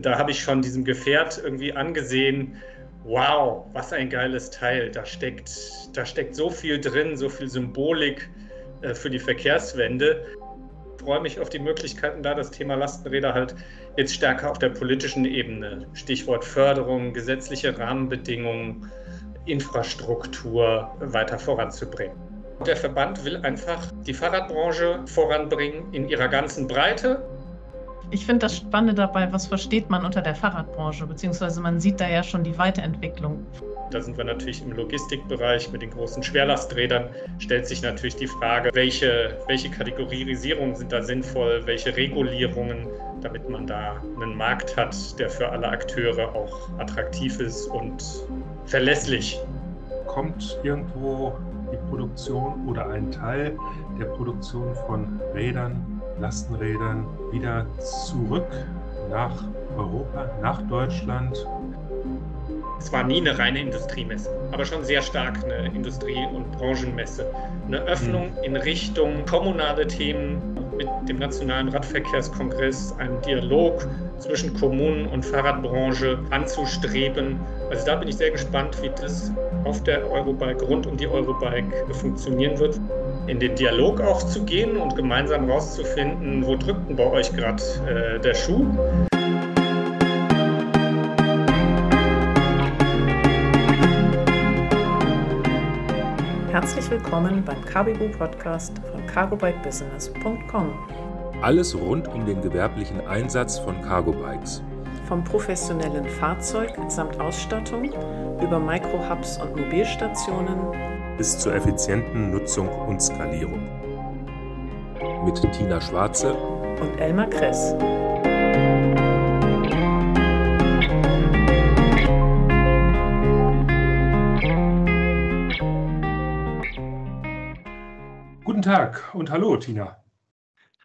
Da habe ich schon diesem Gefährt irgendwie angesehen, wow, was ein geiles Teil. Da steckt, da steckt so viel drin, so viel Symbolik äh, für die Verkehrswende. Ich freue mich auf die Möglichkeiten, da das Thema Lastenräder halt jetzt stärker auf der politischen Ebene, Stichwort Förderung, gesetzliche Rahmenbedingungen, Infrastruktur weiter voranzubringen. Der Verband will einfach die Fahrradbranche voranbringen in ihrer ganzen Breite ich finde das Spannende dabei, was versteht man unter der Fahrradbranche, beziehungsweise man sieht da ja schon die Weiterentwicklung. Da sind wir natürlich im Logistikbereich mit den großen Schwerlasträdern. Stellt sich natürlich die Frage, welche, welche Kategorisierungen sind da sinnvoll, welche Regulierungen, damit man da einen Markt hat, der für alle Akteure auch attraktiv ist und verlässlich. Kommt irgendwo die Produktion oder ein Teil der Produktion von Rädern Lastenrädern wieder zurück nach Europa, nach Deutschland. Es war nie eine reine Industriemesse, aber schon sehr stark eine Industrie- und Branchenmesse. Eine Öffnung mhm. in Richtung kommunale Themen mit dem Nationalen Radverkehrskongress, einen Dialog zwischen Kommunen und Fahrradbranche anzustreben. Also da bin ich sehr gespannt, wie das auf der Eurobike, rund um die Eurobike funktionieren wird in den Dialog auch zu gehen und gemeinsam rauszufinden, wo drückt denn bei euch gerade äh, der Schuh. Herzlich willkommen beim Carbibu Podcast von cargobikebusiness.com. Alles rund um den gewerblichen Einsatz von Cargobikes. Vom professionellen Fahrzeug samt Ausstattung über Microhubs und Mobilstationen bis zur effizienten Nutzung und Skalierung. Mit Tina Schwarze und Elmar Kress. Tag und hallo Tina.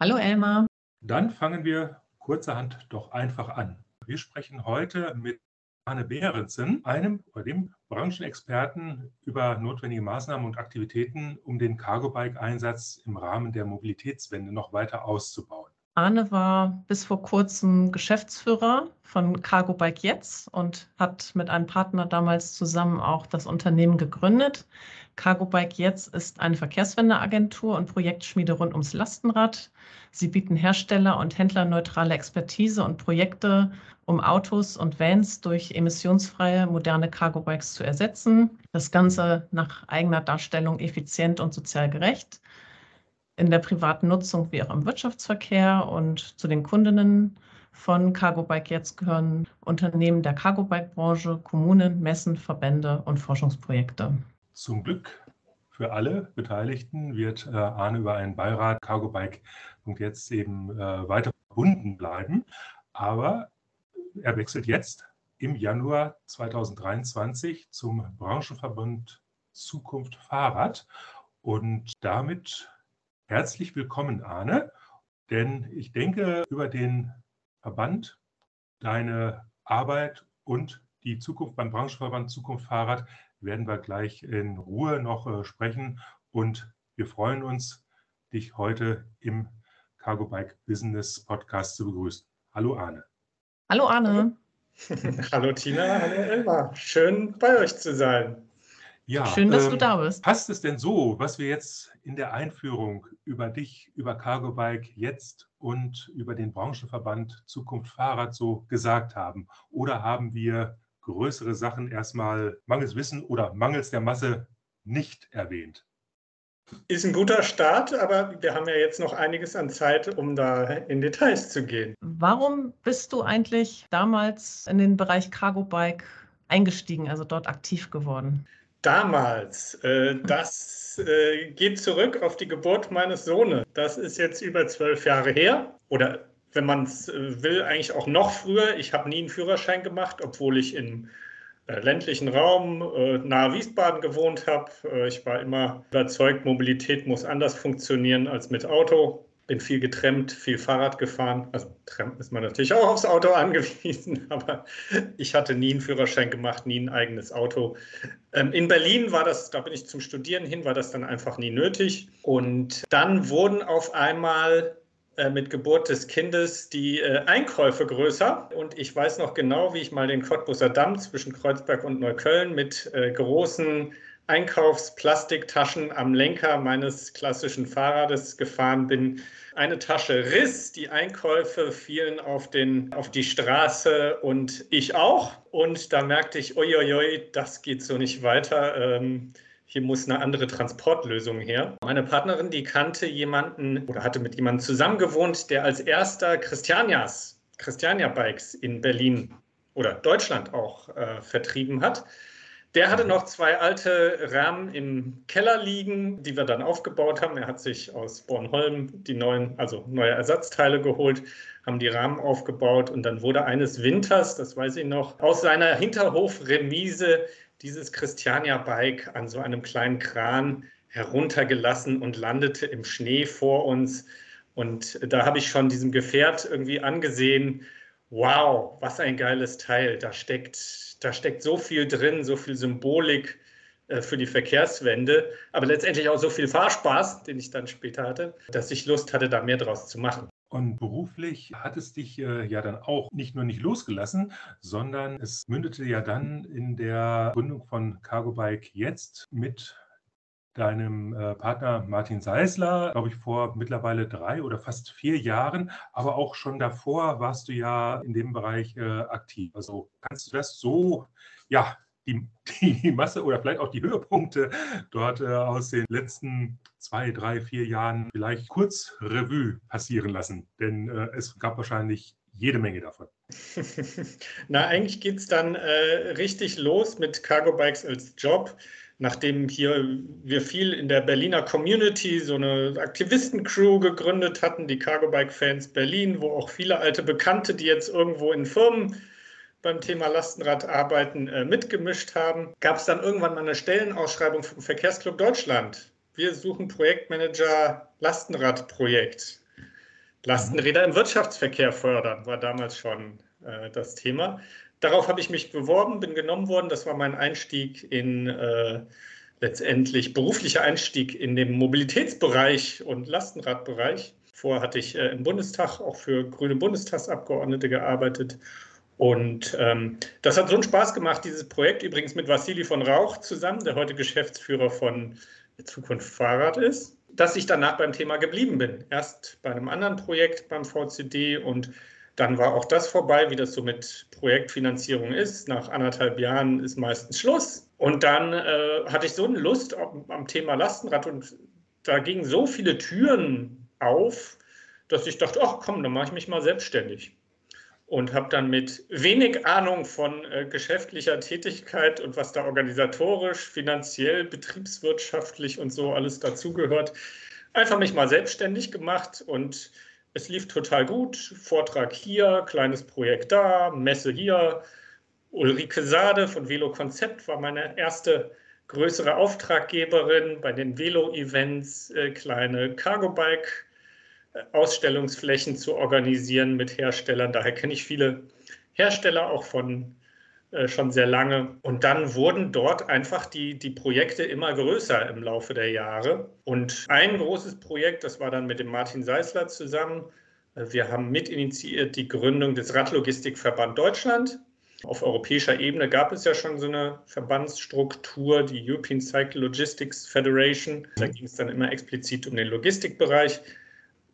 Hallo Elmar. Dann fangen wir kurzerhand doch einfach an. Wir sprechen heute mit Arne Behrensen, einem oder dem Branchenexperten über notwendige Maßnahmen und Aktivitäten, um den Cargo-Bike-Einsatz im Rahmen der Mobilitätswende noch weiter auszubauen. Arne war bis vor kurzem Geschäftsführer von Cargo Bike Jetzt und hat mit einem Partner damals zusammen auch das Unternehmen gegründet. Cargo Bike Jetzt ist eine Verkehrswendeagentur und Projektschmiede rund ums Lastenrad. Sie bieten Hersteller und Händler neutrale Expertise und Projekte, um Autos und Vans durch emissionsfreie moderne Cargo Bikes zu ersetzen. Das Ganze nach eigener Darstellung effizient und sozial gerecht in der privaten Nutzung wie auch im Wirtschaftsverkehr und zu den Kundinnen von Cargobike jetzt gehören Unternehmen der Cargobike-Branche, Kommunen, Messen, Verbände und Forschungsprojekte. Zum Glück für alle Beteiligten wird äh, Arne über einen Beirat Cargobike und jetzt eben äh, weiter verbunden bleiben. Aber er wechselt jetzt im Januar 2023 zum Branchenverbund Zukunft Fahrrad und damit Herzlich willkommen, Arne, denn ich denke, über den Verband, deine Arbeit und die Zukunft beim Branchenverband Zukunft Fahrrad werden wir gleich in Ruhe noch äh, sprechen und wir freuen uns, dich heute im Cargo Bike Business Podcast zu begrüßen. Hallo Arne. Hallo Arne. hallo Tina, hallo Elmar. Schön bei euch zu sein. Ja, Schön, dass ähm, du da bist. Passt es denn so, was wir jetzt in der Einführung über dich, über Cargo Bike jetzt und über den Branchenverband Zukunft Fahrrad so gesagt haben? Oder haben wir größere Sachen erstmal mangels Wissen oder mangels der Masse nicht erwähnt? Ist ein guter Start, aber wir haben ja jetzt noch einiges an Zeit, um da in Details zu gehen. Warum bist du eigentlich damals in den Bereich Cargo Bike eingestiegen, also dort aktiv geworden? Damals, äh, das äh, geht zurück auf die Geburt meines Sohnes. Das ist jetzt über zwölf Jahre her. Oder wenn man es äh, will, eigentlich auch noch früher. Ich habe nie einen Führerschein gemacht, obwohl ich im äh, ländlichen Raum äh, nahe Wiesbaden gewohnt habe. Ich war immer überzeugt, Mobilität muss anders funktionieren als mit Auto bin viel getrennt, viel Fahrrad gefahren. Also Trampen ist man natürlich auch aufs Auto angewiesen, aber ich hatte nie einen Führerschein gemacht, nie ein eigenes Auto. Ähm, in Berlin war das, da bin ich zum Studieren hin, war das dann einfach nie nötig. Und dann wurden auf einmal mit Geburt des Kindes die äh, Einkäufe größer. Und ich weiß noch genau, wie ich mal den Cottbuser Damm zwischen Kreuzberg und Neukölln mit äh, großen Einkaufsplastiktaschen am Lenker meines klassischen Fahrrades gefahren bin. Eine Tasche riss, die Einkäufe fielen auf, den, auf die Straße und ich auch. Und da merkte ich, uiuiui, das geht so nicht weiter. Ähm, hier muss eine andere Transportlösung her. Meine Partnerin, die kannte jemanden oder hatte mit jemandem zusammengewohnt, der als erster Christianias, Christiania Bikes in Berlin oder Deutschland auch äh, vertrieben hat. Der hatte noch zwei alte Rahmen im Keller liegen, die wir dann aufgebaut haben. Er hat sich aus Bornholm die neuen, also neue Ersatzteile geholt, haben die Rahmen aufgebaut und dann wurde eines Winters, das weiß ich noch, aus seiner Hinterhofremise dieses Christiania-Bike an so einem kleinen Kran heruntergelassen und landete im Schnee vor uns. Und da habe ich schon diesem Gefährt irgendwie angesehen, wow, was ein geiles Teil. Da steckt, da steckt so viel drin, so viel Symbolik äh, für die Verkehrswende, aber letztendlich auch so viel Fahrspaß, den ich dann später hatte, dass ich Lust hatte, da mehr draus zu machen. Und beruflich hat es dich äh, ja dann auch nicht nur nicht losgelassen, sondern es mündete ja dann in der Gründung von Cargo Bike jetzt mit deinem äh, Partner Martin Seisler, glaube ich, vor mittlerweile drei oder fast vier Jahren. Aber auch schon davor warst du ja in dem Bereich äh, aktiv. Also kannst du das so ja, die, die Masse oder vielleicht auch die Höhepunkte dort äh, aus den letzten zwei, drei, vier Jahren vielleicht kurz Revue passieren lassen. Denn äh, es gab wahrscheinlich jede Menge davon. Na, eigentlich geht es dann äh, richtig los mit Cargo Bikes als Job. Nachdem hier wir viel in der Berliner Community so eine Aktivisten-Crew gegründet hatten, die Cargo Bike Fans Berlin, wo auch viele alte Bekannte, die jetzt irgendwo in Firmen beim Thema Lastenradarbeiten äh, mitgemischt haben, gab es dann irgendwann mal eine Stellenausschreibung vom Verkehrsclub Deutschland. Wir suchen Projektmanager Lastenradprojekt. Lastenräder im Wirtschaftsverkehr fördern war damals schon äh, das Thema. Darauf habe ich mich beworben, bin genommen worden. Das war mein Einstieg in äh, letztendlich beruflicher Einstieg in den Mobilitätsbereich und Lastenradbereich. Vorher hatte ich äh, im Bundestag auch für grüne Bundestagsabgeordnete gearbeitet und ähm, das hat so einen Spaß gemacht, dieses Projekt übrigens mit Vassili von Rauch zusammen, der heute Geschäftsführer von Zukunft Fahrrad ist, dass ich danach beim Thema geblieben bin. Erst bei einem anderen Projekt beim VCD und dann war auch das vorbei, wie das so mit Projektfinanzierung ist. Nach anderthalb Jahren ist meistens Schluss. Und dann äh, hatte ich so eine Lust am Thema Lastenrad und da gingen so viele Türen auf, dass ich dachte, ach komm, dann mache ich mich mal selbstständig und habe dann mit wenig Ahnung von äh, geschäftlicher Tätigkeit und was da organisatorisch, finanziell, betriebswirtschaftlich und so alles dazugehört, einfach mich mal selbstständig gemacht und es lief total gut. Vortrag hier, kleines Projekt da, Messe hier. Ulrike Sade von Velo Konzept war meine erste größere Auftraggeberin bei den Velo-Events, äh, kleine Cargo-Bike- Ausstellungsflächen zu organisieren mit Herstellern. Daher kenne ich viele Hersteller auch von äh, schon sehr lange. Und dann wurden dort einfach die, die Projekte immer größer im Laufe der Jahre. Und ein großes Projekt, das war dann mit dem Martin Seisler zusammen. Äh, wir haben mitinitiiert die Gründung des Radlogistikverband Deutschland. Auf europäischer Ebene gab es ja schon so eine Verbandsstruktur, die European Cycle Logistics Federation. Da ging es dann immer explizit um den Logistikbereich.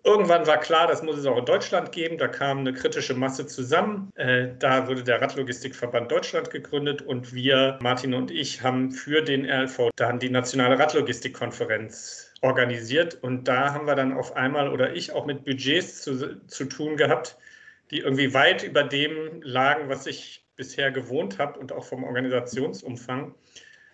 Irgendwann war klar, das muss es auch in Deutschland geben. Da kam eine kritische Masse zusammen. Äh, da wurde der Radlogistikverband Deutschland gegründet und wir, Martin und ich, haben für den RLV dann die nationale Radlogistikkonferenz organisiert. Und da haben wir dann auf einmal oder ich auch mit Budgets zu, zu tun gehabt, die irgendwie weit über dem lagen, was ich bisher gewohnt habe und auch vom Organisationsumfang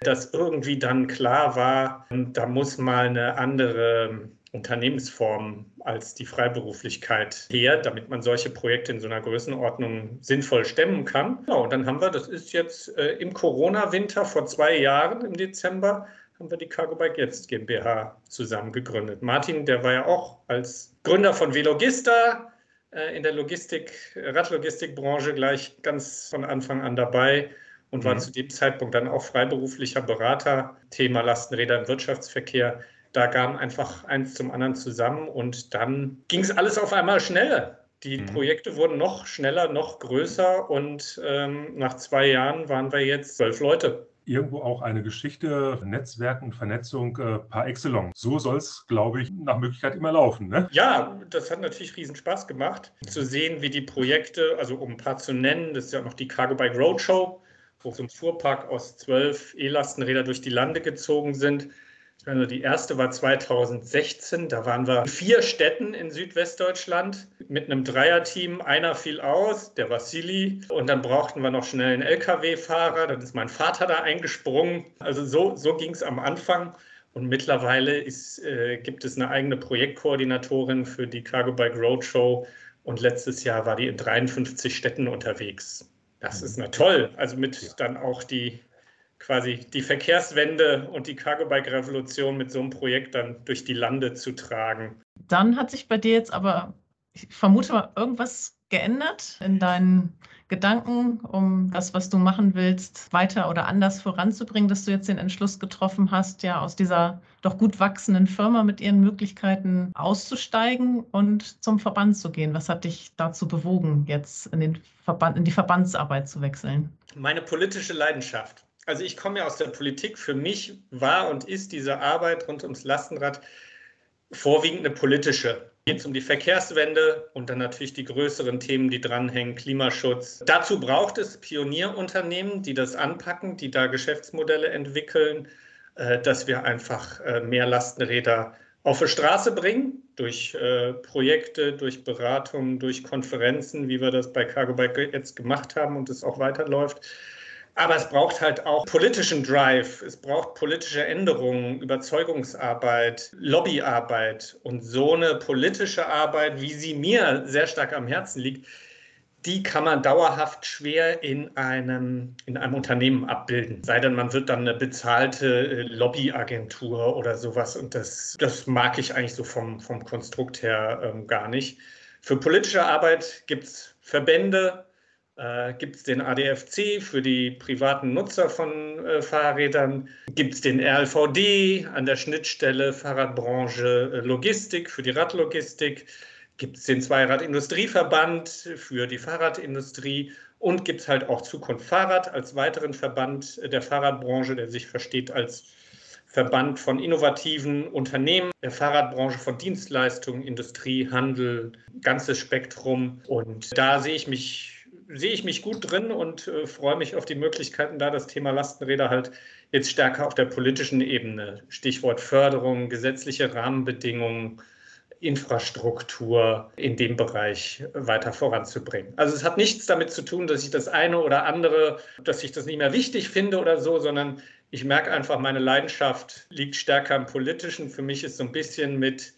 dass irgendwie dann klar war, da muss mal eine andere Unternehmensform als die Freiberuflichkeit her, damit man solche Projekte in so einer Größenordnung sinnvoll stemmen kann. Ja, und dann haben wir, das ist jetzt äh, im Corona-Winter vor zwei Jahren im Dezember, haben wir die Cargo Bike Jetzt GmbH zusammen gegründet. Martin, der war ja auch als Gründer von Velogista äh, in der Logistik, Radlogistikbranche gleich ganz von Anfang an dabei und war mhm. zu dem Zeitpunkt dann auch freiberuflicher Berater, Thema Lastenräder im Wirtschaftsverkehr Da kam einfach eins zum anderen zusammen und dann ging es alles auf einmal schneller. Die mhm. Projekte wurden noch schneller, noch größer und ähm, nach zwei Jahren waren wir jetzt zwölf Leute irgendwo auch eine Geschichte, Netzwerken, Vernetzung äh, par excellence. So soll es, glaube ich, nach Möglichkeit immer laufen. Ne? Ja, das hat natürlich riesen Spaß gemacht, zu sehen, wie die Projekte, also um ein paar zu nennen, das ist ja noch die Cargo Bike Roadshow, wo so ein Fuhrpark aus zwölf E-Lastenräder durch die Lande gezogen sind. Also die erste war 2016, da waren wir in vier Städten in Südwestdeutschland mit einem Dreierteam. Einer fiel aus, der Vassili, und dann brauchten wir noch schnell einen Lkw-Fahrer. Dann ist mein Vater da eingesprungen. Also so, so ging es am Anfang. Und mittlerweile ist, äh, gibt es eine eigene Projektkoordinatorin für die Cargo Bike Roadshow. Und letztes Jahr war die in 53 Städten unterwegs. Das ist na toll. Also mit dann auch die quasi die Verkehrswende und die Cargo Bike Revolution mit so einem Projekt dann durch die Lande zu tragen. Dann hat sich bei dir jetzt aber, ich vermute mal, irgendwas geändert in deinen Gedanken, um das, was du machen willst, weiter oder anders voranzubringen, dass du jetzt den Entschluss getroffen hast, ja aus dieser doch gut wachsenden Firma mit ihren Möglichkeiten auszusteigen und zum Verband zu gehen. Was hat dich dazu bewogen, jetzt in, den Verband, in die Verbandsarbeit zu wechseln? Meine politische Leidenschaft also ich komme ja aus der Politik. Für mich war und ist diese Arbeit rund ums Lastenrad vorwiegend eine politische. Geht es um die Verkehrswende und dann natürlich die größeren Themen, die dranhängen, Klimaschutz. Dazu braucht es Pionierunternehmen, die das anpacken, die da Geschäftsmodelle entwickeln, äh, dass wir einfach äh, mehr Lastenräder auf die Straße bringen, durch äh, Projekte, durch Beratungen, durch Konferenzen, wie wir das bei Cargo Bike jetzt gemacht haben und es auch weiterläuft. Aber es braucht halt auch politischen Drive, es braucht politische Änderungen, Überzeugungsarbeit, Lobbyarbeit. Und so eine politische Arbeit, wie sie mir sehr stark am Herzen liegt, die kann man dauerhaft schwer in einem, in einem Unternehmen abbilden. Sei denn, man wird dann eine bezahlte äh, Lobbyagentur oder sowas. Und das, das mag ich eigentlich so vom, vom Konstrukt her ähm, gar nicht. Für politische Arbeit gibt es Verbände, äh, Gibt es den ADFC für die privaten Nutzer von äh, Fahrrädern? Gibt es den RLVD an der Schnittstelle Fahrradbranche äh, Logistik für die Radlogistik? Gibt es den Zweirad-Industrieverband für die Fahrradindustrie? Und gibt es halt auch Zukunft Fahrrad als weiteren Verband der Fahrradbranche, der sich versteht als Verband von innovativen Unternehmen, der Fahrradbranche von Dienstleistungen, Industrie, Handel, ganzes Spektrum. Und da sehe ich mich sehe ich mich gut drin und äh, freue mich auf die Möglichkeiten, da das Thema Lastenräder halt jetzt stärker auf der politischen Ebene, Stichwort Förderung, gesetzliche Rahmenbedingungen, Infrastruktur in dem Bereich weiter voranzubringen. Also es hat nichts damit zu tun, dass ich das eine oder andere, dass ich das nicht mehr wichtig finde oder so, sondern ich merke einfach, meine Leidenschaft liegt stärker im Politischen. Für mich ist so ein bisschen mit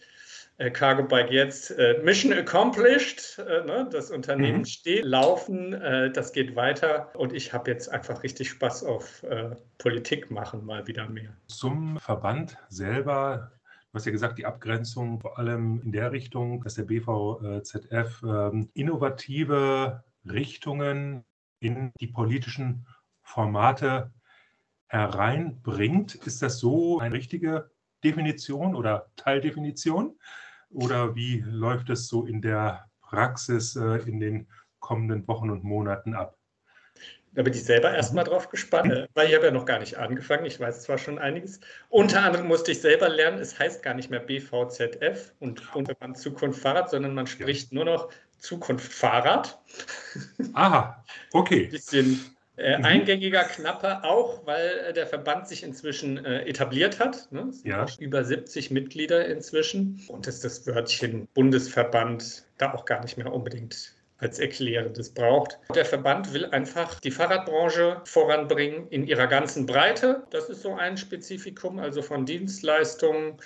Cargo Bike jetzt äh, Mission accomplished. Äh, ne? Das Unternehmen mhm. steht, laufen, äh, das geht weiter und ich habe jetzt einfach richtig Spaß auf äh, Politik machen, mal wieder mehr. Zum Verband selber. Du hast ja gesagt, die Abgrenzung vor allem in der Richtung, dass der BVZF ähm, innovative Richtungen in die politischen Formate hereinbringt. Ist das so eine richtige Definition oder Teildefinition? Oder wie läuft es so in der Praxis äh, in den kommenden Wochen und Monaten ab? Da bin ich selber erstmal drauf gespannt, äh, weil ich habe ja noch gar nicht angefangen. Ich weiß zwar schon einiges. Unter anderem musste ich selber lernen, es heißt gar nicht mehr BVZF und Bundesverband Zukunft Fahrrad, sondern man spricht ja. nur noch Zukunft Fahrrad. Aha, okay. Bisschen äh, mhm. Eingängiger, knapper, auch weil äh, der Verband sich inzwischen äh, etabliert hat. Ne? Ja. über 70 Mitglieder inzwischen. Und dass das Wörtchen Bundesverband da auch gar nicht mehr unbedingt als Erklärendes braucht. Der Verband will einfach die Fahrradbranche voranbringen in ihrer ganzen Breite. Das ist so ein Spezifikum, also von Dienstleistungen,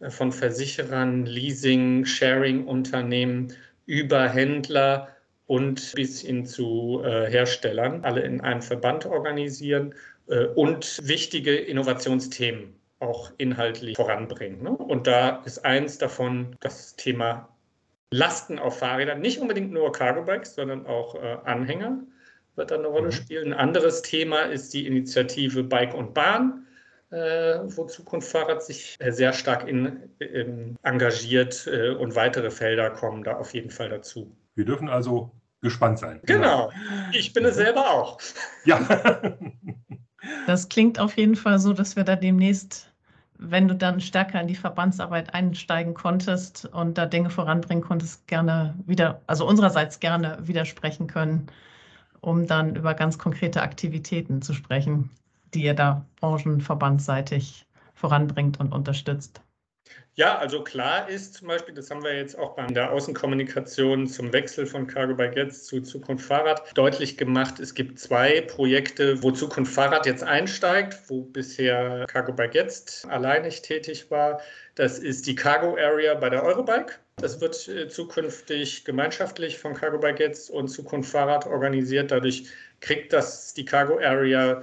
äh, von Versicherern, Leasing, Sharing-Unternehmen über Händler und bis hin zu äh, Herstellern, alle in einem Verband organisieren äh, und wichtige Innovationsthemen auch inhaltlich voranbringen. Ne? Und da ist eins davon das Thema Lasten auf Fahrrädern, nicht unbedingt nur Cargo Bikes, sondern auch äh, Anhänger wird da eine Rolle mhm. spielen. Ein anderes Thema ist die Initiative Bike und Bahn. wo Zukunft Fahrrad sich sehr stark in, in engagiert äh, und weitere Felder kommen da auf jeden Fall dazu. Wir dürfen also gespannt sein. Genau, ich bin es selber auch. Ja. Das klingt auf jeden Fall so, dass wir da demnächst, wenn du dann stärker in die Verbandsarbeit einsteigen konntest und da Dinge voranbringen konntest, gerne wieder, also unsererseits gerne widersprechen können, um dann über ganz konkrete Aktivitäten zu sprechen, die ihr da branchenverbandsseitig voranbringt und unterstützt. Ja, also klar ist zum Beispiel, das haben wir jetzt auch bei der Außenkommunikation zum Wechsel von Cargo Bike jetzt zu Zukunft Fahrrad deutlich gemacht. Es gibt zwei Projekte, wo Zukunft Fahrrad jetzt einsteigt, wo bisher Cargo Bike jetzt alleinig tätig war. Das ist die Cargo Area bei der Eurobike. Das wird äh, zukünftig gemeinschaftlich von Cargo Bike jetzt und Zukunft Fahrrad organisiert. Dadurch kriegt das die Cargo Area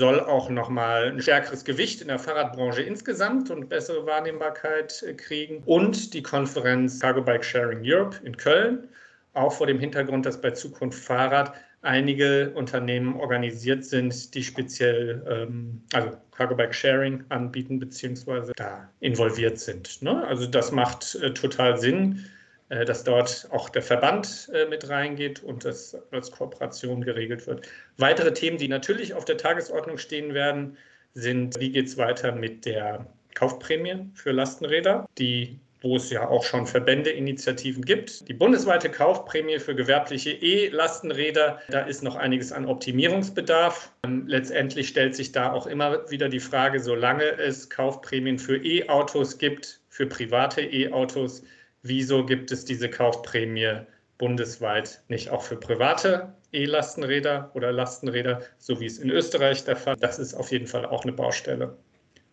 soll auch nochmal ein stärkeres Gewicht in der Fahrradbranche insgesamt und bessere Wahrnehmbarkeit äh, kriegen. Und die Konferenz Cargo Bike Sharing Europe in Köln, auch vor dem Hintergrund, dass bei Zukunft Fahrrad einige Unternehmen organisiert sind, die speziell ähm, also Cargo Bike Sharing anbieten beziehungsweise da involviert sind. Ne? Also das macht äh, total Sinn dass dort auch der Verband äh, mit reingeht und das als Kooperation geregelt wird. Weitere Themen, die natürlich auf der Tagesordnung stehen werden, sind, wie geht es weiter mit der Kaufprämie für Lastenräder, die wo es ja auch schon Verbändeinitiativen gibt. Die bundesweite Kaufprämie für gewerbliche E-Lastenräder, da ist noch einiges an Optimierungsbedarf. Ähm, letztendlich stellt sich da auch immer wieder die Frage, solange es Kaufprämien für E-Autos gibt, für private E-Autos, wieso gibt es diese Kaufprämie bundesweit nicht auch für private E-Lastenräder oder Lastenräder, so wie es in Österreich der Fall ist. Das ist auf jeden Fall auch eine Baustelle.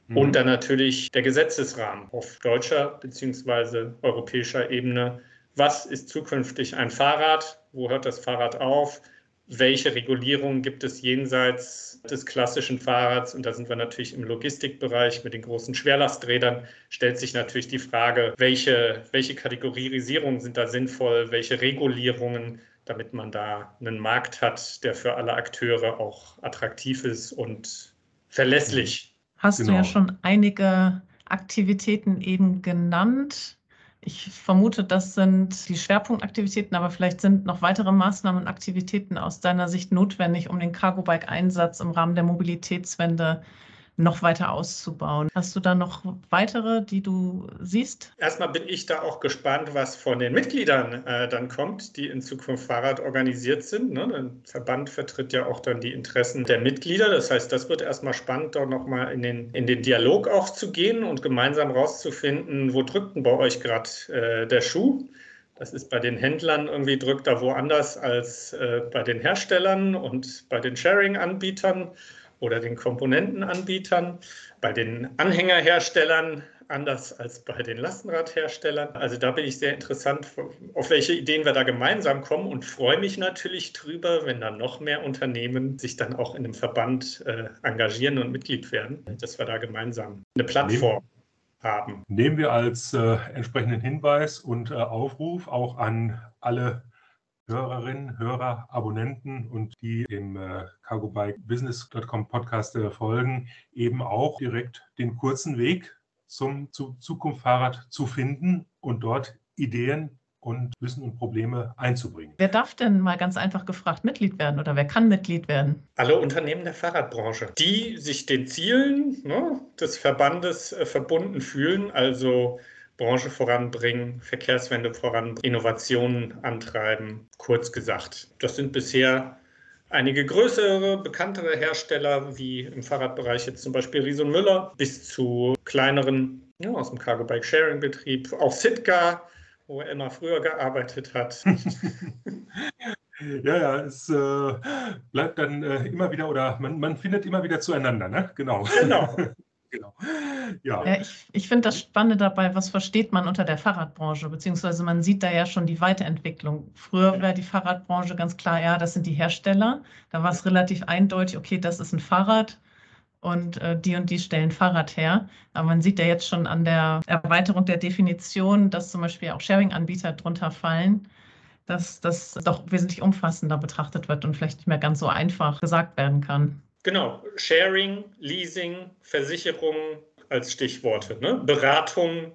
Mhm. Und dann natürlich der Gesetzesrahmen auf deutscher bzw. europäischer Ebene. Was ist zukünftig ein Fahrrad? Wo hört das Fahrrad auf? Welche Regulierungen gibt es jenseits des klassischen Fahrrads? Und da sind wir natürlich im Logistikbereich mit den großen Schwerlasträdern. Stellt sich natürlich die Frage, welche, welche Kategorisierungen sind da sinnvoll, welche Regulierungen, damit man da einen Markt hat, der für alle Akteure auch attraktiv ist und verlässlich. Hast genau. du ja genau. schon einige Aktivitäten eben genannt. Ich vermute, das sind die Schwerpunktaktivitäten, aber vielleicht sind noch weitere Maßnahmen und Aktivitäten aus deiner Sicht notwendig, um den Cargo-Bike-Einsatz im Rahmen der Mobilitätswende noch weiter auszubauen. Hast du da noch weitere, die du siehst? Erstmal bin ich da auch gespannt, was von den Mitgliedern äh, dann kommt, die in Zukunft Fahrrad organisiert sind. Ne? Der Verband vertritt ja auch dann die Interessen der Mitglieder. Das heißt, das wird erstmal spannend, dort nochmal in den, in den Dialog auch zu gehen und gemeinsam rauszufinden, wo drückt denn bei euch gerade äh, der Schuh? Das ist bei den Händlern irgendwie drückt da woanders als äh, bei den Herstellern und bei den Sharing-Anbietern oder den Komponentenanbietern, bei den Anhängerherstellern anders als bei den Lastenradherstellern. Also da bin ich sehr interessant, auf welche Ideen wir da gemeinsam kommen und freue mich natürlich drüber, wenn dann noch mehr Unternehmen sich dann auch in einem Verband äh, engagieren und Mitglied werden, dass wir da gemeinsam eine Plattform haben. Nehmen wir als äh, entsprechenden Hinweis und äh, Aufruf auch an alle Hörerinnen, Hörer, Abonnenten und die dem äh, cargobikebusiness.com Podcast äh, folgen, eben auch direkt den kurzen Weg zum zu Zukunft Fahrrad zu finden und dort Ideen und Wissen und Probleme einzubringen. Wer darf denn mal ganz einfach gefragt Mitglied werden oder wer kann Mitglied werden? Alle Unternehmen der Fahrradbranche, die sich den Zielen ne, des Verbandes äh, verbunden fühlen, also Branche voranbringen, Verkehrswende voranbringen, Innovationen antreiben. Kurz gesagt, das sind bisher einige größere, bekanntere Hersteller, wie im Fahrradbereich jetzt zum Beispiel Ries und Müller, bis zu kleineren ja, aus dem Cargo Bike Sharing Betrieb, auch Sitka, wo er immer früher gearbeitet hat. Ja, ja, es äh, bleibt dann äh, immer wieder oder man, man findet immer wieder zueinander, ne? Genau. Genau. genau. Ja. ja ich ich finde das Spannende dabei, was versteht man unter der Fahrradbranche, beziehungsweise man sieht da ja schon die Weiterentwicklung. Früher war die Fahrradbranche ganz klar, ja, das sind die Hersteller. Da war es relativ eindeutig, okay, das ist ein Fahrrad und äh, die und die stellen Fahrrad her. Aber man sieht ja jetzt schon an der Erweiterung der Definition, dass zum Beispiel auch Sharing-Anbieter drunter fallen, dass das doch wesentlich umfassender betrachtet wird und vielleicht nicht mehr ganz so einfach gesagt werden kann. Genau, Sharing, Leasing, Versicherung als Stichworte. Ne? Beratung,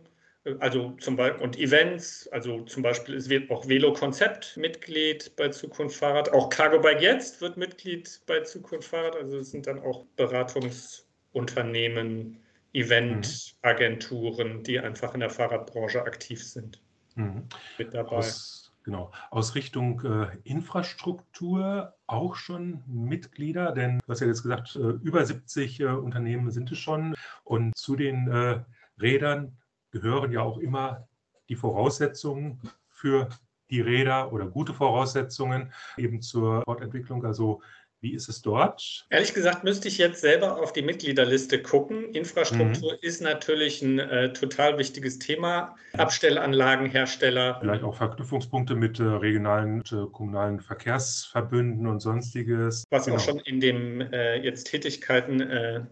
also zum Beispiel und Events, also zum Beispiel es wird auch Velo Konzept Mitglied bei Zukunft Fahrrad, auch Cargo Bike jetzt wird Mitglied bei Zukunft Fahrrad, also es sind dann auch Beratungsunternehmen, Eventagenturen, die einfach in der Fahrradbranche aktiv sind. Mhm. Mit dabei. Aus, genau. Aus Richtung äh, Infrastruktur auch schon Mitglieder, denn du hast ja jetzt gesagt, äh, über 70 äh, Unternehmen sind es schon und zu den äh, Rädern gehören ja auch immer die Voraussetzungen für die Räder oder gute Voraussetzungen eben zur Fortentwicklung. Also wie ist es dort? Ehrlich gesagt müsste ich jetzt selber auf die Mitgliederliste gucken. Infrastruktur mhm. ist natürlich ein äh, total wichtiges Thema. Abstellanlagenhersteller. Vielleicht auch Verknüpfungspunkte mit äh, regionalen, äh, kommunalen Verkehrsverbünden und sonstiges. Was genau. auch schon in den äh, jetzt Tätigkeiten äh,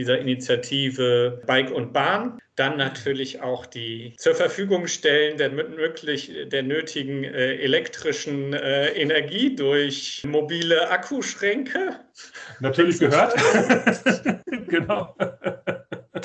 dieser Initiative Bike und Bahn. Dann natürlich auch die zur Verfügung stellen der, möglich, der nötigen äh, elektrischen äh, Energie durch mobile Akkuschränke. Natürlich gehört. genau.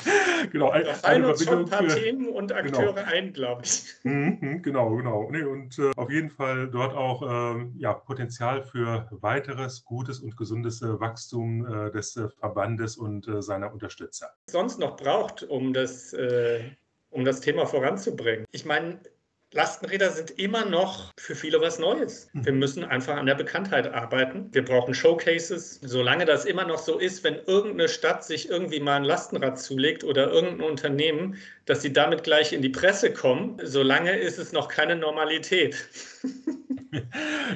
genau. Da fallen uns schon ein paar Themen und genau. Akteure genau. ein, glaube ich. Mhm, mhm, genau, genau. Nee, und äh, auf jeden Fall dort auch äh, ja, Potenzial für weiteres gutes und gesundes äh, Wachstum äh, des äh, Verbandes und äh, seiner Unterstützer. Sonst noch braucht, um das, um das Thema voranzubringen. Ich meine, Lastenräder sind immer noch für viele was Neues. Wir mhm. müssen einfach an der Bekanntheit arbeiten. Wir brauchen Showcases. Solange das immer noch so ist, wenn irgendeine Stadt sich irgendwie mal ein Lastenrad zulegt oder irgendein Unternehmen, dass sie damit gleich in die Presse kommen, solange ist es noch keine Normalität.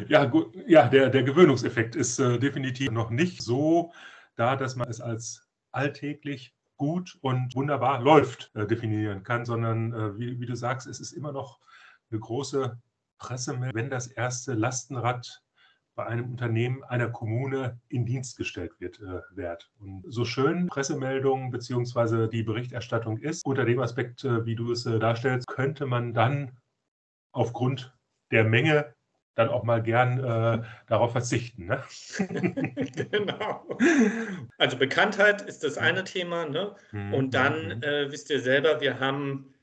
Ja, gut. Ja, der, der Gewöhnungseffekt ist äh, definitiv noch nicht so da, dass man es als alltäglich gut und wunderbar läuft äh, definieren kann, sondern äh, wie, wie, du sagst, es ist immer noch eine große Pressemeldung, wenn das erste Lastenrad bei einem Unternehmen einer Kommune in Dienst gestellt wird, äh, wert. Und so schön Pressemeldungen bzw. die Berichterstattung ist, unter dem Aspekt, äh, wie du es äh, darstellst, könnte man dann aufgrund der Menge dann auch mal gern äh, darauf verzichten. Ne? genau. Also Bekanntheit ist das eine Thema. Ne? Mhm. Und dann mhm. äh, wisst ihr selber, wir haben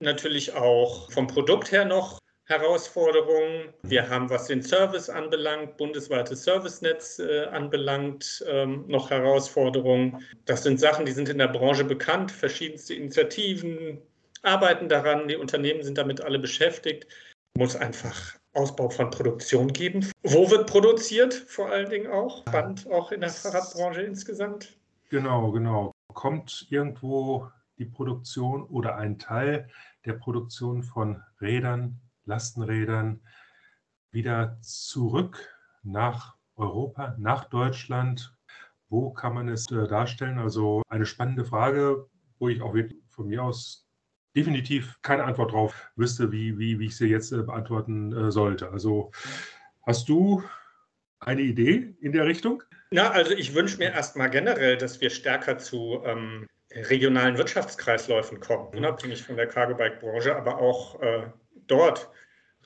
natürlich auch vom Produkt her noch Herausforderungen. Wir haben, was den Service anbelangt, bundesweites Servicenetz äh, anbelangt, ähm, noch Herausforderungen. Das sind Sachen, die sind in der Branche bekannt. Verschiedenste Initiativen arbeiten daran. Die Unternehmen sind damit alle beschäftigt. Muss einfach Ausbau von Produktion geben. Wo wird produziert, vor allen Dingen auch? Spannend auch in der Fahrradbranche insgesamt. Genau, genau. Kommt irgendwo die Produktion oder ein Teil der Produktion von Rädern, Lastenrädern wieder zurück nach Europa, nach Deutschland. Wo kann man es äh, darstellen? Also eine spannende Frage, wo ich auch von mir aus definitiv keine Antwort drauf wüsste, wie, wie, wie ich sie jetzt äh, beantworten äh, sollte. Also hast du eine Idee in der Richtung? Na, also ich wünsche mir erstmal generell, dass wir stärker zu ähm, regionalen Wirtschaftskreisläufen kommen, unabhängig von der Cargo-Bike-Branche, aber auch äh, dort.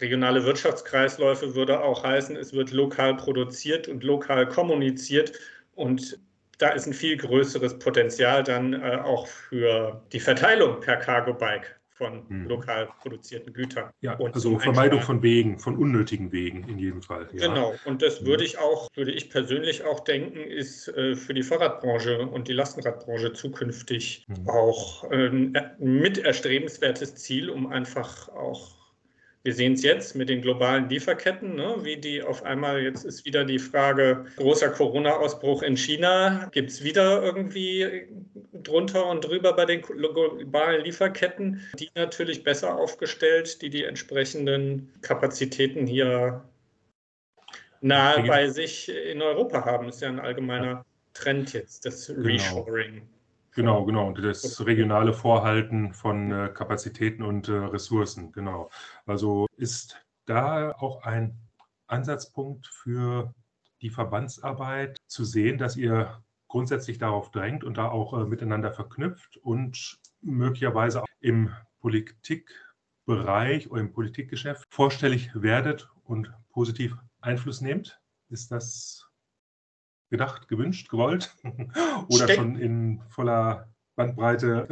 Regionale Wirtschaftskreisläufe würde auch heißen, es wird lokal produziert und lokal kommuniziert und da ist ein viel größeres Potenzial dann äh, auch für die Verteilung per Cargo-Bike von hm. lokal produzierten Gütern. Ja, also Vermeidung von Wegen, von unnötigen Wegen in jedem Fall. Ja. Genau, und das hm. würde ich auch, würde ich persönlich auch denken, ist äh, für die Fahrradbranche und die Lastenradbranche zukünftig hm. auch ein mit erstrebenswertes Ziel, um einfach auch wir sehen es jetzt mit den globalen Lieferketten, ne, wie die auf einmal, jetzt ist wieder die Frage, großer Corona-Ausbruch in China, gibt es wieder irgendwie drunter und drüber bei den globalen Lieferketten, die natürlich besser aufgestellt, die die entsprechenden Kapazitäten hier nahe bei sich in Europa haben. Das ist ja ein allgemeiner Trend jetzt, das genau. Reshoring. Genau. Genau, genau. Und das regionale Vorhalten von äh, Kapazitäten und äh, Ressourcen, genau. Also ist da auch ein Ansatzpunkt für die Verbandsarbeit zu sehen, dass ihr grundsätzlich darauf drängt und da auch äh, miteinander verknüpft und möglicherweise auch im Politikbereich oder im Politikgeschäft vorstellig werdet und positiv Einfluss nehmt? Ist das gedacht, gewünscht, gewollt oder Steck schon in voller Bandbreite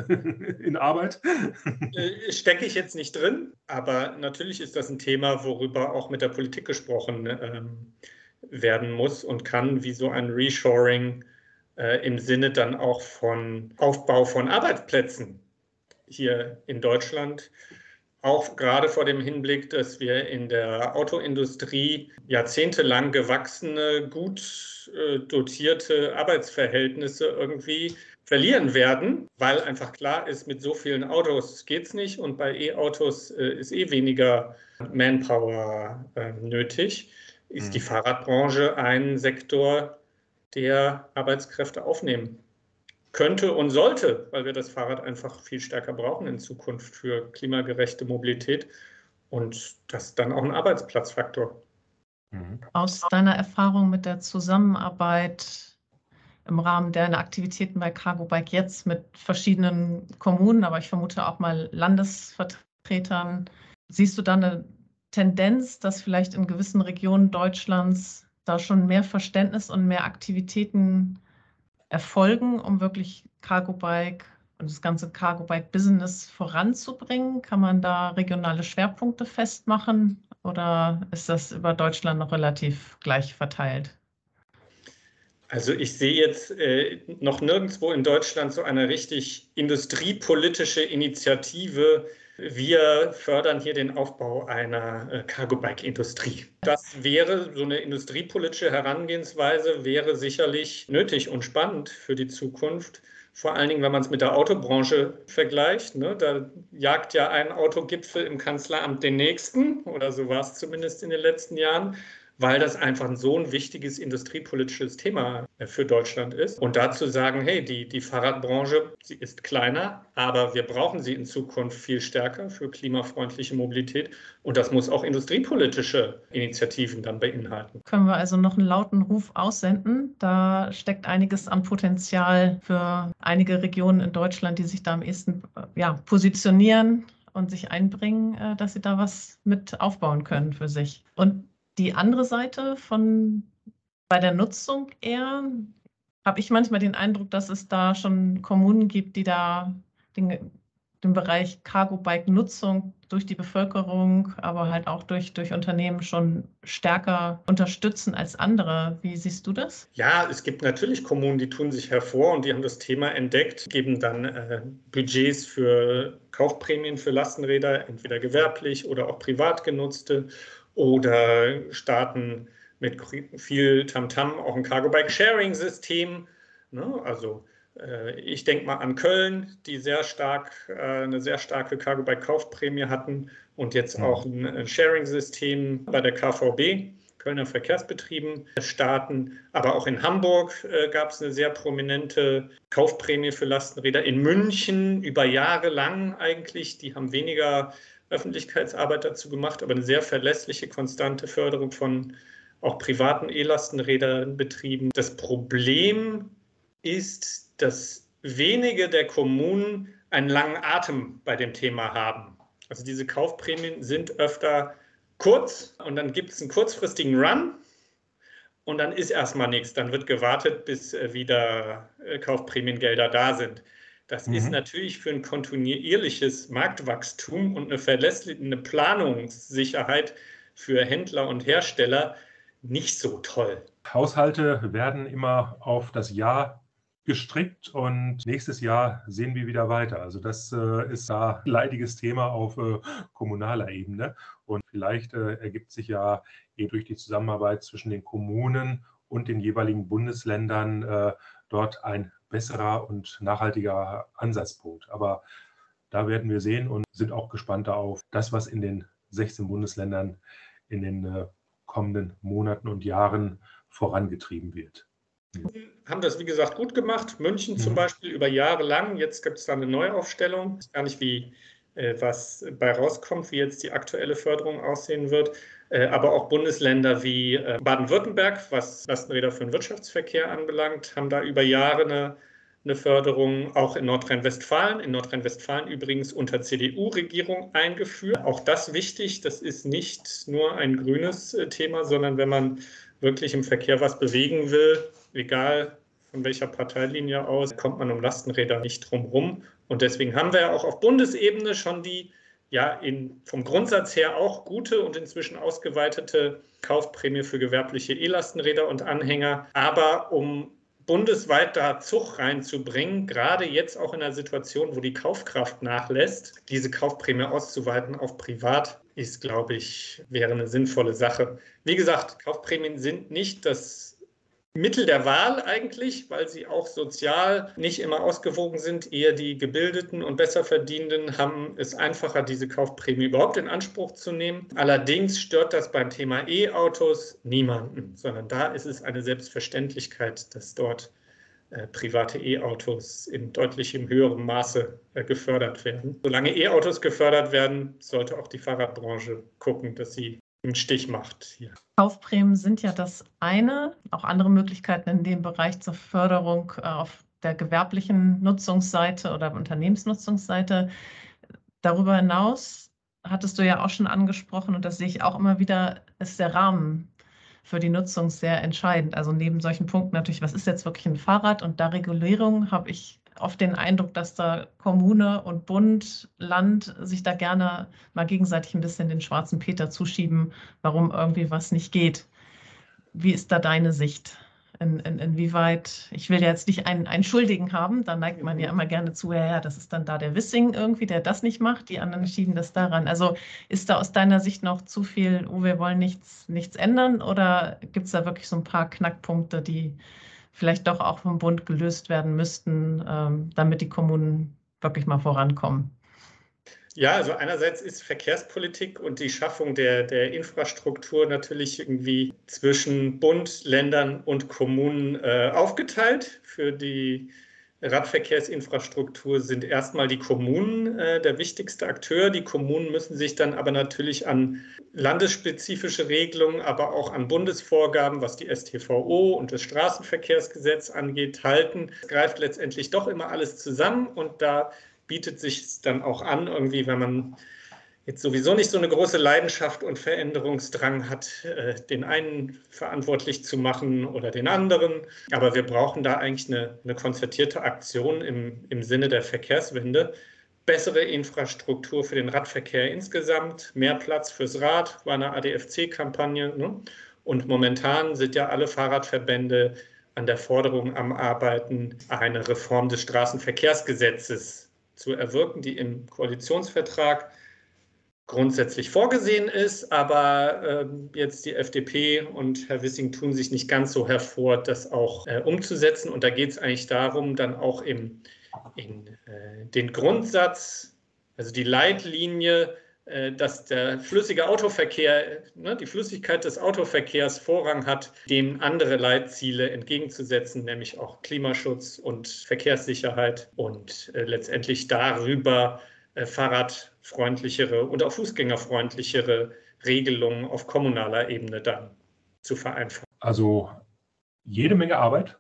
in Arbeit? Äh, stecke ich jetzt nicht drin, aber natürlich ist das ein Thema, worüber auch mit der Politik gesprochen ähm, werden muss und kann, wie so ein Reshoring äh, im Sinne dann auch von Aufbau von Arbeitsplätzen hier in Deutschland auch gerade vor dem Hinblick, dass wir in der Autoindustrie jahrzehntelang gewachsene, gut äh, dotierte Arbeitsverhältnisse irgendwie verlieren werden, weil einfach klar ist, mit so vielen Autos geht es nicht und bei E-Autos äh, ist eh weniger Manpower äh, nötig, ist mhm. die Fahrradbranche ein Sektor, der Arbeitskräfte aufnehmen könnte und sollte, weil wir das Fahrrad einfach viel stärker brauchen in Zukunft für klimagerechte Mobilität. Und das ist dann auch ein Arbeitsplatzfaktor. Mhm. Aus deiner Erfahrung mit der Zusammenarbeit im Rahmen deiner Aktivitäten bei Cargo Bike jetzt mit verschiedenen Kommunen, aber ich vermute auch mal Landesvertretern, siehst du da eine Tendenz, dass vielleicht in gewissen Regionen Deutschlands da schon mehr Verständnis und mehr Aktivitäten erfolgen, um wirklich Cargo Bike und das ganze Cargo Bike Business voranzubringen? Kann man da regionale Schwerpunkte festmachen oder ist das über Deutschland noch relativ gleich verteilt? Also ich sehe jetzt äh, noch nirgendwo in Deutschland so eine richtig industriepolitische Initiative, wir fördern hier den Aufbau einer äh, Cargo-Bike-Industrie. Das wäre so eine industriepolitische Herangehensweise, wäre sicherlich nötig und spannend für die Zukunft. Vor allen Dingen, wenn man es mit der Autobranche vergleicht. Ne? Da jagt ja ein Autogipfel im Kanzleramt den nächsten, oder so war es zumindest in den letzten Jahren weil das einfach so ein wichtiges industriepolitisches Thema für Deutschland ist. Und dazu sagen, hey, die, die Fahrradbranche, sie ist kleiner, aber wir brauchen sie in Zukunft viel stärker für klimafreundliche Mobilität. Und das muss auch industriepolitische Initiativen dann beinhalten. Können wir also noch einen lauten Ruf aussenden? Da steckt einiges an Potenzial für einige Regionen in Deutschland, die sich da am ehesten ja, positionieren und sich einbringen, äh, dass sie da was mit aufbauen können für sich. Und die andere Seite von bei der Nutzung eher habe ich manchmal den Eindruck, dass es da schon Kommunen gibt, die da den, den Bereich Cargo-Bike-Nutzung durch die Bevölkerung, aber halt auch durch, durch Unternehmen schon stärker unterstützen als andere. Wie siehst du das? Ja, es gibt natürlich Kommunen, die tun sich hervor und die haben das Thema entdeckt, geben dann äh, Budgets für Kaufprämien für Lastenräder, entweder gewerblich oder auch privat genutzte oder starten mit viel Tamtam -Tam auch ein Cargo-Bike-Sharing-System. Ne? Also äh, ich denke mal an Köln, die sehr stark, äh, eine sehr starke Cargo-Bike-Kaufprämie hatten und jetzt mhm. auch ein Sharing-System bei der KVB. Kölner Verkehrsbetrieben starten. Aber auch in Hamburg äh, gab es eine sehr prominente Kaufprämie für Lastenräder. In München über Jahre lang eigentlich. Die haben weniger Öffentlichkeitsarbeit dazu gemacht, aber eine sehr verlässliche, konstante Förderung von auch privaten E-Lastenrädern betrieben. Das Problem ist, dass wenige der Kommunen einen langen Atem bei dem Thema haben. Also diese Kaufprämien sind öfter kurz und dann gibt es einen kurzfristigen Run und dann ist erstmal nichts. Dann wird gewartet, bis äh, wieder äh, Kaufprämiengelder da sind. Das mhm. ist natürlich für ein kontinuierliches Marktwachstum und eine verlässliche Planungssicherheit für Händler und Hersteller nicht so toll. Haushalte werden immer auf das Jahr gestrickt und nächstes Jahr sehen wir wieder weiter. Also das äh, ist ein leidiges Thema auf äh, kommunaler Ebene und vielleicht äh, ergibt sich ja eh durch die Zusammenarbeit zwischen den Kommunen und den jeweiligen Bundesländern äh, dort ein besserer und nachhaltiger Ansatzpunkt. Aber da werden wir sehen und sind auch gespannt auf das, was in den 16 Bundesländern in den äh, kommenden Monaten und Jahren vorangetrieben wird. Wir haben das, wie gesagt, gut gemacht. München zum mhm. Beispiel über Jahre lang. Jetzt gibt es da eine Neuaufstellung. Ich weiß gar nicht, wie, äh, was bei rauskommt, wie jetzt die aktuelle Förderung aussehen wird. Äh, aber auch Bundesländer wie äh, Baden-Württemberg, was Lastenräder für den Wirtschaftsverkehr anbelangt, haben da über Jahre eine, eine Förderung auch in Nordrhein-Westfalen, in Nordrhein-Westfalen übrigens unter CDU-Regierung eingeführt. Auch das wichtig, das ist nicht nur ein grünes äh, Thema, sondern wenn man wirklich im Verkehr was bewegen will, egal von welcher Parteilinie aus, kommt man um Lastenräder nicht drum rum. Und deswegen haben wir ja auch auf Bundesebene schon die ja in, vom Grundsatz her auch gute und inzwischen ausgeweitete Kaufprämie für gewerbliche E-Lastenräder und Anhänger. Aber um bundesweit da Zug reinzubringen, gerade jetzt auch in einer Situation, wo die Kaufkraft nachlässt, diese Kaufprämie auszuweiten auf privat, ist, glaube ich, wäre eine sinnvolle Sache. Wie gesagt, Kaufprämien sind nicht das Mittel der Wahl eigentlich, weil sie auch sozial nicht immer ausgewogen sind. Eher die Gebildeten und Besserverdienenden haben es einfacher, diese Kaufprämie überhaupt in Anspruch zu nehmen. Allerdings stört das beim Thema E-Autos niemanden, sondern da ist es eine Selbstverständlichkeit, dass dort äh, private E-Autos in deutlichem höherem Maße äh, gefördert werden. Solange E-Autos gefördert werden, sollte auch die Fahrradbranche gucken, dass sie im Stich macht hier. Kaufprämien sind ja das eine, auch andere Möglichkeiten in dem Bereich zur Förderung äh, auf der gewerblichen Nutzungsseite oder Unternehmensnutzungsseite. Darüber hinaus hattest du ja auch schon angesprochen und das sehe ich auch immer wieder, ist der Rahmen für die Nutzung sehr entscheidend. Also neben solchen Punkten natürlich, was ist jetzt wirklich ein Fahrrad und da Regulierung habe ich oft den Eindruck, dass da Kommune und Bund, Land sich da gerne mal gegenseitig ein bisschen den schwarzen Peter zuschieben, warum irgendwie was nicht geht. Wie ist da deine Sicht? In, in, inwieweit, ich will ja jetzt nicht einen, einen Schuldigen haben, da neigt man ja immer gerne zu, ja, ja, das ist dann da der Wissing irgendwie, der das nicht macht, die anderen schieben das daran. Also ist da aus deiner Sicht noch zu viel, oh, wir wollen nichts, nichts ändern oder gibt es da wirklich so ein paar Knackpunkte, die, vielleicht doch auch vom Bund gelöst werden müssten, ähm, damit die Kommunen wirklich mal vorankommen? Ja, also einerseits ist Verkehrspolitik und die Schaffung der, der Infrastruktur natürlich irgendwie zwischen Bund, Ländern und Kommunen äh, aufgeteilt. Für die Radverkehrsinfrastruktur sind erstmal die Kommunen äh, der wichtigste Akteur. Die Kommunen müssen sich dann aber natürlich an landesspezifische Regelungen, aber auch an Bundesvorgaben, was die STVO und das Straßenverkehrsgesetz angeht, halten. Es greift letztendlich doch immer alles zusammen und da bietet sich dann auch an, irgendwie, wenn man jetzt sowieso nicht so eine große Leidenschaft und Veränderungsdrang hat, äh, den einen verantwortlich zu machen oder den anderen. Aber wir brauchen da eigentlich eine, eine konzertierte Aktion im, im Sinne der Verkehrswende. Bessere Infrastruktur für den Radverkehr insgesamt, mehr Platz fürs Rad, war eine ADFC-Kampagne. Ne? Und momentan sind ja alle Fahrradverbände an der Forderung am Arbeiten, eine Reform des Straßenverkehrsgesetzes zu erwirken, die im Koalitionsvertrag grundsätzlich vorgesehen ist, aber äh, jetzt die FDP und Herr Wissing tun sich nicht ganz so hervor, das auch äh, umzusetzen. Und da geht es eigentlich darum, dann auch im, in äh, den Grundsatz, also die Leitlinie, äh, dass der flüssige Autoverkehr, ne, die Flüssigkeit des Autoverkehrs Vorrang hat, dem andere Leitziele entgegenzusetzen, nämlich auch Klimaschutz und Verkehrssicherheit und äh, letztendlich darüber äh, fahrradfreundlichere und auch fußgängerfreundlichere Regelungen auf kommunaler Ebene dann zu vereinfachen. Also jede Menge Arbeit,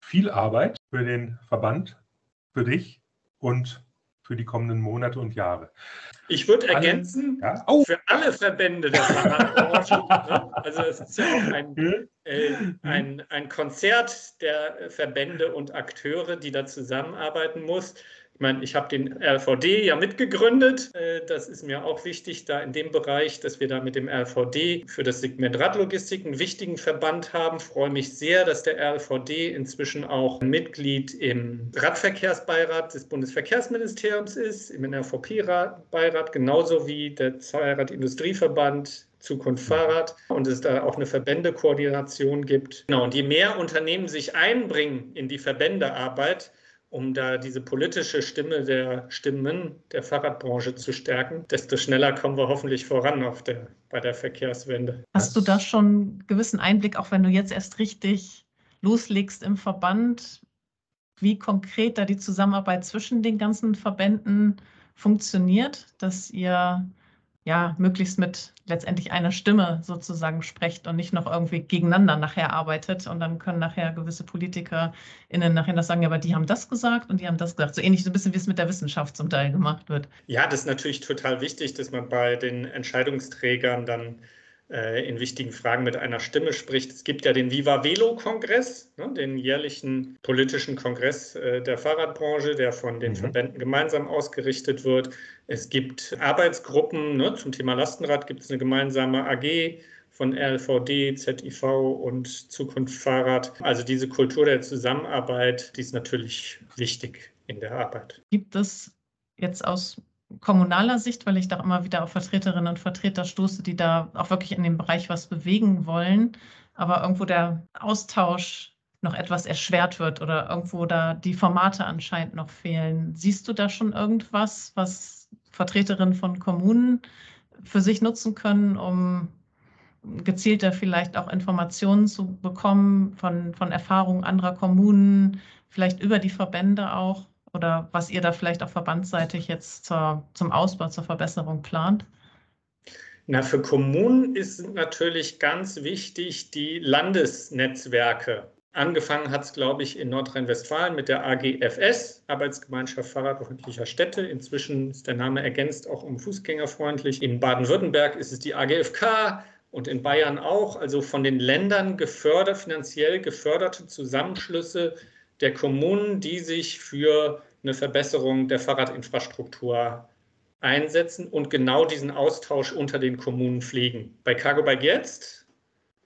viel Arbeit für den Verband, für dich und für die kommenden Monate und Jahre. Ich würde ergänzen, ja? oh. für alle Verbände der Fahrradbranche, ne? also es ist ja auch ein, äh, ein, ein Konzert der Verbände und Akteure, die da zusammenarbeiten muss. Ich meine, ich habe den RVD ja mitgegründet. Äh, das ist mir auch wichtig, da in dem Bereich, dass wir da mit dem RVD für das Segment Radlogistik einen wichtigen Verband haben. Ich freue mich sehr, dass der RVD inzwischen auch Mitglied im Radverkehrsbeirat des Bundesverkehrsministeriums ist, im NRVP-Beirat, genauso wie der Zweiradindustrieverband Zukunft Fahrrad und es da auch eine Verbändekoordination gibt. Genau, und je mehr Unternehmen sich einbringen in die Verbändearbeit, um da diese politische Stimme der Stimmen der Fahrradbranche zu stärken, desto schneller kommen wir hoffentlich voran auf der, bei der Verkehrswende. Hast du da schon einen gewissen Einblick, auch wenn du jetzt erst richtig loslegst im Verband, wie konkret da die Zusammenarbeit zwischen den ganzen Verbänden funktioniert, dass ihr ja, möglichst mit letztendlich einer Stimme sozusagen sprecht und nicht noch irgendwie gegeneinander nachher arbeitet. Und dann können nachher gewisse PolitikerInnen nachher das sagen, ja, aber die haben das gesagt und die haben das gesagt. So ähnlich so ein bisschen, wie es mit der Wissenschaft zum Teil gemacht wird. Ja, das ist natürlich total wichtig, dass man bei den Entscheidungsträgern dann äh, in wichtigen Fragen mit einer Stimme spricht. Es gibt ja den Viva Velo-Kongress, ne, den jährlichen politischen Kongress äh, der Fahrradbranche, der von den mhm. Verbänden gemeinsam ausgerichtet wird. Es gibt Arbeitsgruppen ne, zum Thema Lastenrad, gibt es eine gemeinsame AG von RLVD, ZIV und Zukunft Fahrrad. Also diese Kultur der Zusammenarbeit, die ist natürlich wichtig in der Arbeit. Gibt es jetzt aus kommunaler Sicht, weil ich da immer wieder auf Vertreterinnen und Vertreter stoße, die da auch wirklich in dem Bereich was bewegen wollen, aber irgendwo der Austausch noch etwas erschwert wird oder irgendwo da die Formate anscheinend noch fehlen. Siehst du da schon irgendwas, was Vertreterinnen von Kommunen für sich nutzen können, um gezielter vielleicht auch Informationen zu bekommen von, von Erfahrungen anderer Kommunen, vielleicht über die Verbände auch? Oder was ihr da vielleicht auch verbandsseitig jetzt zur, zum Ausbau, zur Verbesserung plant? Na, für Kommunen ist natürlich ganz wichtig die Landesnetzwerke. Angefangen hat es, glaube ich, in Nordrhein-Westfalen mit der AGFS, Arbeitsgemeinschaft Fahrradfreundlicher Städte. Inzwischen ist der Name ergänzt auch um fußgängerfreundlich. In Baden-Württemberg ist es die AGFK und in Bayern auch. Also von den Ländern gefördert, finanziell geförderte Zusammenschlüsse der Kommunen, die sich für eine Verbesserung der Fahrradinfrastruktur einsetzen und genau diesen Austausch unter den Kommunen pflegen. Bei Cargo Bike Jetzt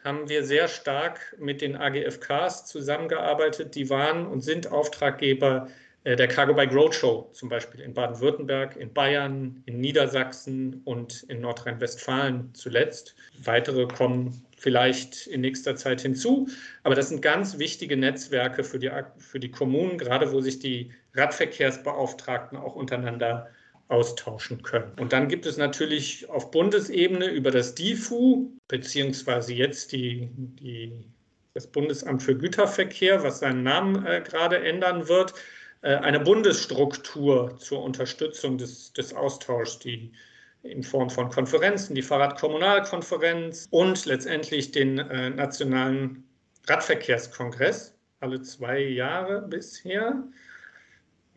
haben wir sehr stark mit den AGFKs zusammengearbeitet. Die waren und sind Auftraggeber äh, der Cargo Bike Roadshow, zum Beispiel in Baden-Württemberg, in Bayern, in Niedersachsen und in Nordrhein-Westfalen zuletzt. Weitere kommen vielleicht in nächster Zeit hinzu. Aber das sind ganz wichtige Netzwerke für die, für die Kommunen, gerade wo sich die Radverkehrsbeauftragten auch untereinander austauschen können. Und dann gibt es natürlich auf Bundesebene über das DIFU, beziehungsweise jetzt die, die, das Bundesamt für Güterverkehr, was seinen Namen äh, gerade ändern wird, äh, eine Bundesstruktur zur Unterstützung des, des Austauschs, die in Form von Konferenzen, die Fahrradkommunalkonferenz und letztendlich den äh, Nationalen Radverkehrskongress, alle zwei Jahre bisher.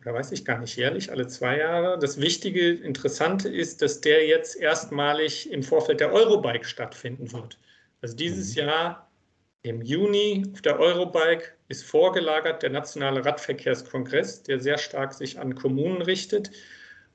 Oder weiß ich gar nicht, jährlich, alle zwei Jahre. Das Wichtige, Interessante ist, dass der jetzt erstmalig im Vorfeld der Eurobike stattfinden wird. Also dieses mhm. Jahr im Juni auf der Eurobike ist vorgelagert der Nationale Radverkehrskongress, der sehr stark sich an Kommunen richtet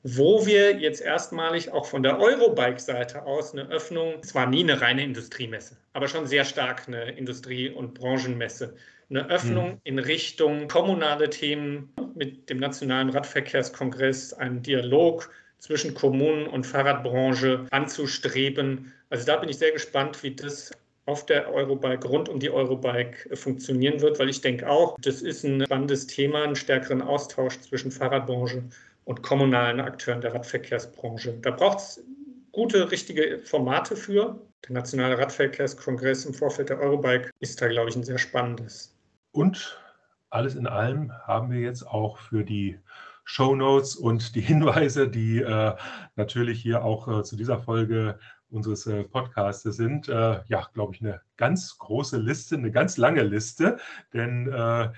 wo wir jetzt erstmalig auch von der Eurobike-Seite aus eine Öffnung, zwar nie eine reine Industriemesse, aber schon sehr stark eine Industrie- und Branchenmesse, eine Öffnung mhm. in Richtung kommunale Themen mit dem Nationalen Radverkehrskongress, einen Dialog zwischen Kommunen und Fahrradbranche anzustreben. Also da bin ich sehr gespannt, wie das auf der Eurobike, rund um die Eurobike funktionieren wird, weil ich denke auch, das ist ein spannendes Thema, einen stärkeren Austausch zwischen Fahrradbranche und kommunalen Akteuren der Radverkehrsbranche. Da braucht es gute, richtige Formate für. Der Nationale Radverkehrskongress im Vorfeld der Eurobike ist da, glaube ich, ein sehr spannendes. Und alles in allem haben wir jetzt auch für die Show Notes und die Hinweise, die äh, natürlich hier auch äh, zu dieser Folge unseres äh, Podcasts sind, äh, ja, glaube ich, eine ganz große Liste, eine ganz lange Liste, denn äh,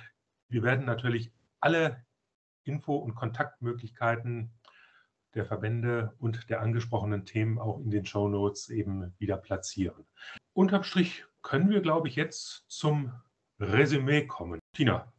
wir werden natürlich alle Info- und Kontaktmöglichkeiten der Verbände und der angesprochenen Themen auch in den Show Notes eben wieder platzieren. Unterm Strich können wir, glaube ich, jetzt zum Resümee kommen. Tina,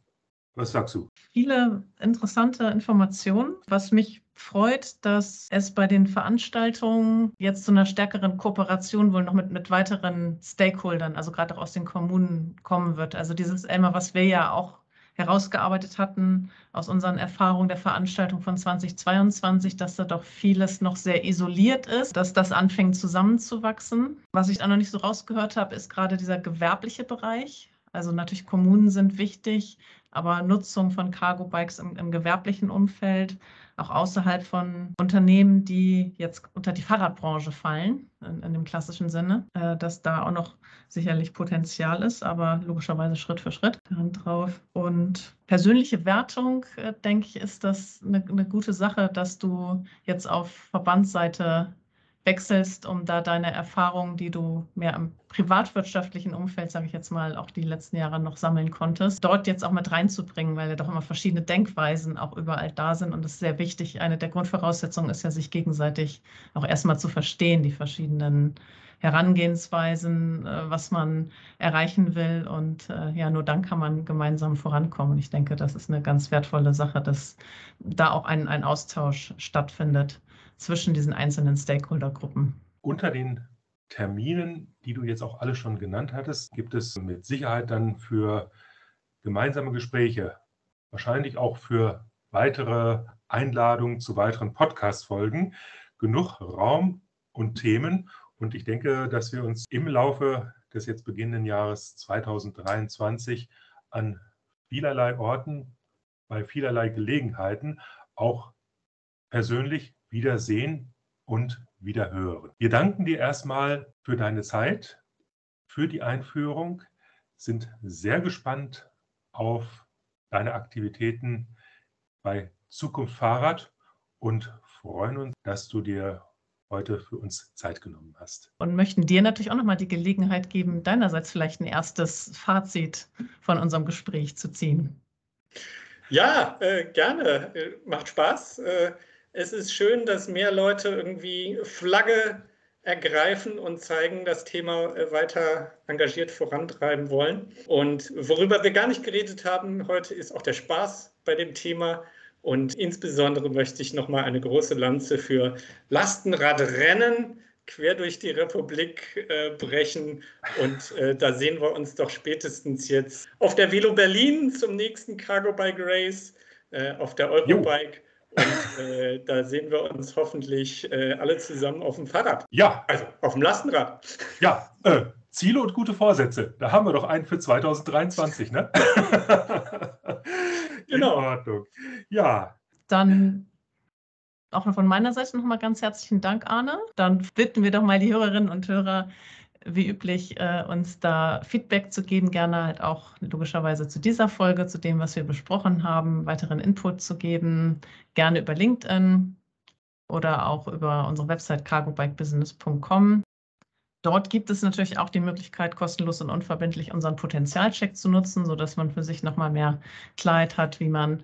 was sagst du? Viele interessante Informationen. Was mich freut, dass es bei den Veranstaltungen jetzt zu einer stärkeren Kooperation wohl noch mit, mit weiteren Stakeholdern, also gerade auch aus den Kommunen kommen wird. Also dieses Elmar, was wir ja auch herausgearbeitet hatten aus unseren Erfahrungen der Veranstaltung von 2022, dass da doch vieles noch sehr isoliert ist, dass das anfängt zusammenzuwachsen. Was ich da noch nicht so rausgehört habe, ist gerade dieser gewerbliche Bereich. Also natürlich Kommunen sind wichtig, aber Nutzung von Cargo-Bikes im, im gewerblichen Umfeld, auch außerhalb von Unternehmen, die jetzt unter die Fahrradbranche fallen, in, in dem klassischen Sinne, äh, dass da auch noch sicherlich Potenzial ist, aber logischerweise Schritt für Schritt drauf. Und persönliche Wertung, äh, denke ich, ist das eine, eine gute Sache, dass du jetzt auf Verbandsseite wechselst, um da deine Erfahrungen, die du mehr im privatwirtschaftlichen Umfeld, sage ich jetzt mal, auch die letzten Jahre noch sammeln konntest, dort jetzt auch mit reinzubringen, weil ja doch immer verschiedene Denkweisen auch überall da sind. Und das ist sehr wichtig. Eine der Grundvoraussetzungen ist ja, sich gegenseitig auch erstmal zu verstehen, die verschiedenen Herangehensweisen, äh, was man erreichen will. Und äh, ja, nur dann kann man gemeinsam vorankommen. Ich denke, das ist eine ganz wertvolle Sache, dass da auch ein, ein Austausch stattfindet zwischen diesen einzelnen Stakeholdergruppen. Unter den Terminen, die du jetzt auch alle schon genannt hattest, gibt es mit Sicherheit dann für gemeinsame Gespräche, wahrscheinlich auch für weitere Einladungen zu weiteren Podcast-Folgen, genug Raum und Themen. Und ich denke, dass wir uns im Laufe des jetzt beginnenden Jahres 2023 an vielerlei Orten, bei vielerlei Gelegenheiten auch persönlich wiedersehen und wiederhören. Wir danken dir erstmal für deine Zeit, für die Einführung, sind sehr gespannt auf deine Aktivitäten bei Zukunft Fahrrad und freuen uns, dass du dir heute für uns Zeit genommen hast. Und möchten dir natürlich auch nochmal die Gelegenheit geben, deinerseits vielleicht ein erstes Fazit von unserem Gespräch zu ziehen. Ja, äh, gerne. Äh, macht Spaß. Äh, es ist schön, dass mehr Leute irgendwie Flagge ergreifen und zeigen, das Thema äh, weiter engagiert vorantreiben wollen. Und worüber wir gar nicht geredet haben heute, ist auch der Spaß bei dem Thema. Und insbesondere möchte ich nochmal eine große Lanze für Lastenradrennen quer durch die Republik äh, brechen. Und äh, da sehen wir uns doch spätestens jetzt auf der Velo Berlin zum nächsten Cargo Bike Race, äh, auf der Eurobike. Jo. Und äh, da sehen wir uns hoffentlich äh, alle zusammen auf dem Fahrrad. Ja. Also auf dem Lastenrad. Ja, äh, Ziele und gute Vorsätze. Da haben wir doch einen für 2023, ne? genau. In Ordnung. Ja. Dann auch von meiner Seite nochmal ganz herzlichen Dank, Arne. Dann bitten wir doch mal die Hörerinnen und Hörer, wie üblich, äh, uns da Feedback zu geben, gerne halt auch logischerweise zu dieser Folge, zu dem, was wir besprochen haben, weiteren Input zu geben, gerne über LinkedIn oder auch über unsere Website cargobikebusiness.com. Dort gibt es natürlich auch die Möglichkeit, kostenlos und unverbindlich unseren Potenzialcheck zu nutzen, sodass man für sich nochmal mehr Klarheit hat, wie man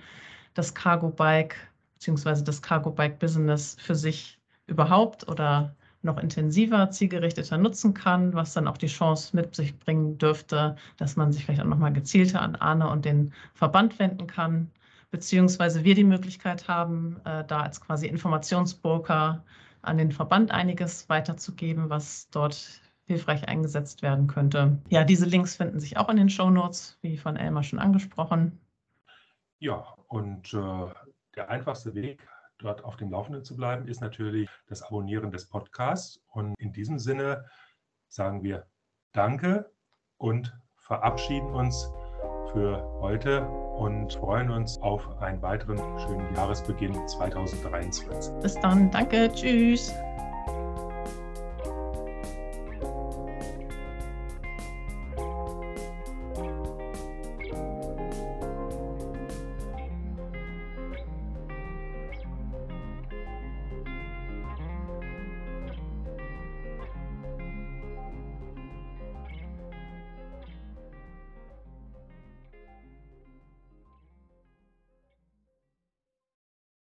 das Cargo Bike bzw. das Cargo Bike Business für sich überhaupt oder noch intensiver, zielgerichteter nutzen kann, was dann auch die Chance mit sich bringen dürfte, dass man sich vielleicht auch nochmal gezielter an Arne und den Verband wenden kann, beziehungsweise wir die Möglichkeit haben, äh, da als quasi Informationsbroker an den Verband einiges weiterzugeben, was dort hilfreich eingesetzt werden könnte. Ja, diese Links finden sich auch in den Show Notes, wie von Elmar schon angesprochen. Ja, und äh, der einfachste Weg, dort auf dem Laufenden zu bleiben, ist natürlich das Abonnieren des Podcasts. Und in diesem Sinne sagen wir Danke und verabschieden uns für heute und freuen uns auf einen weiteren schönen Jahresbeginn 2023. Bis dann, danke, tschüss.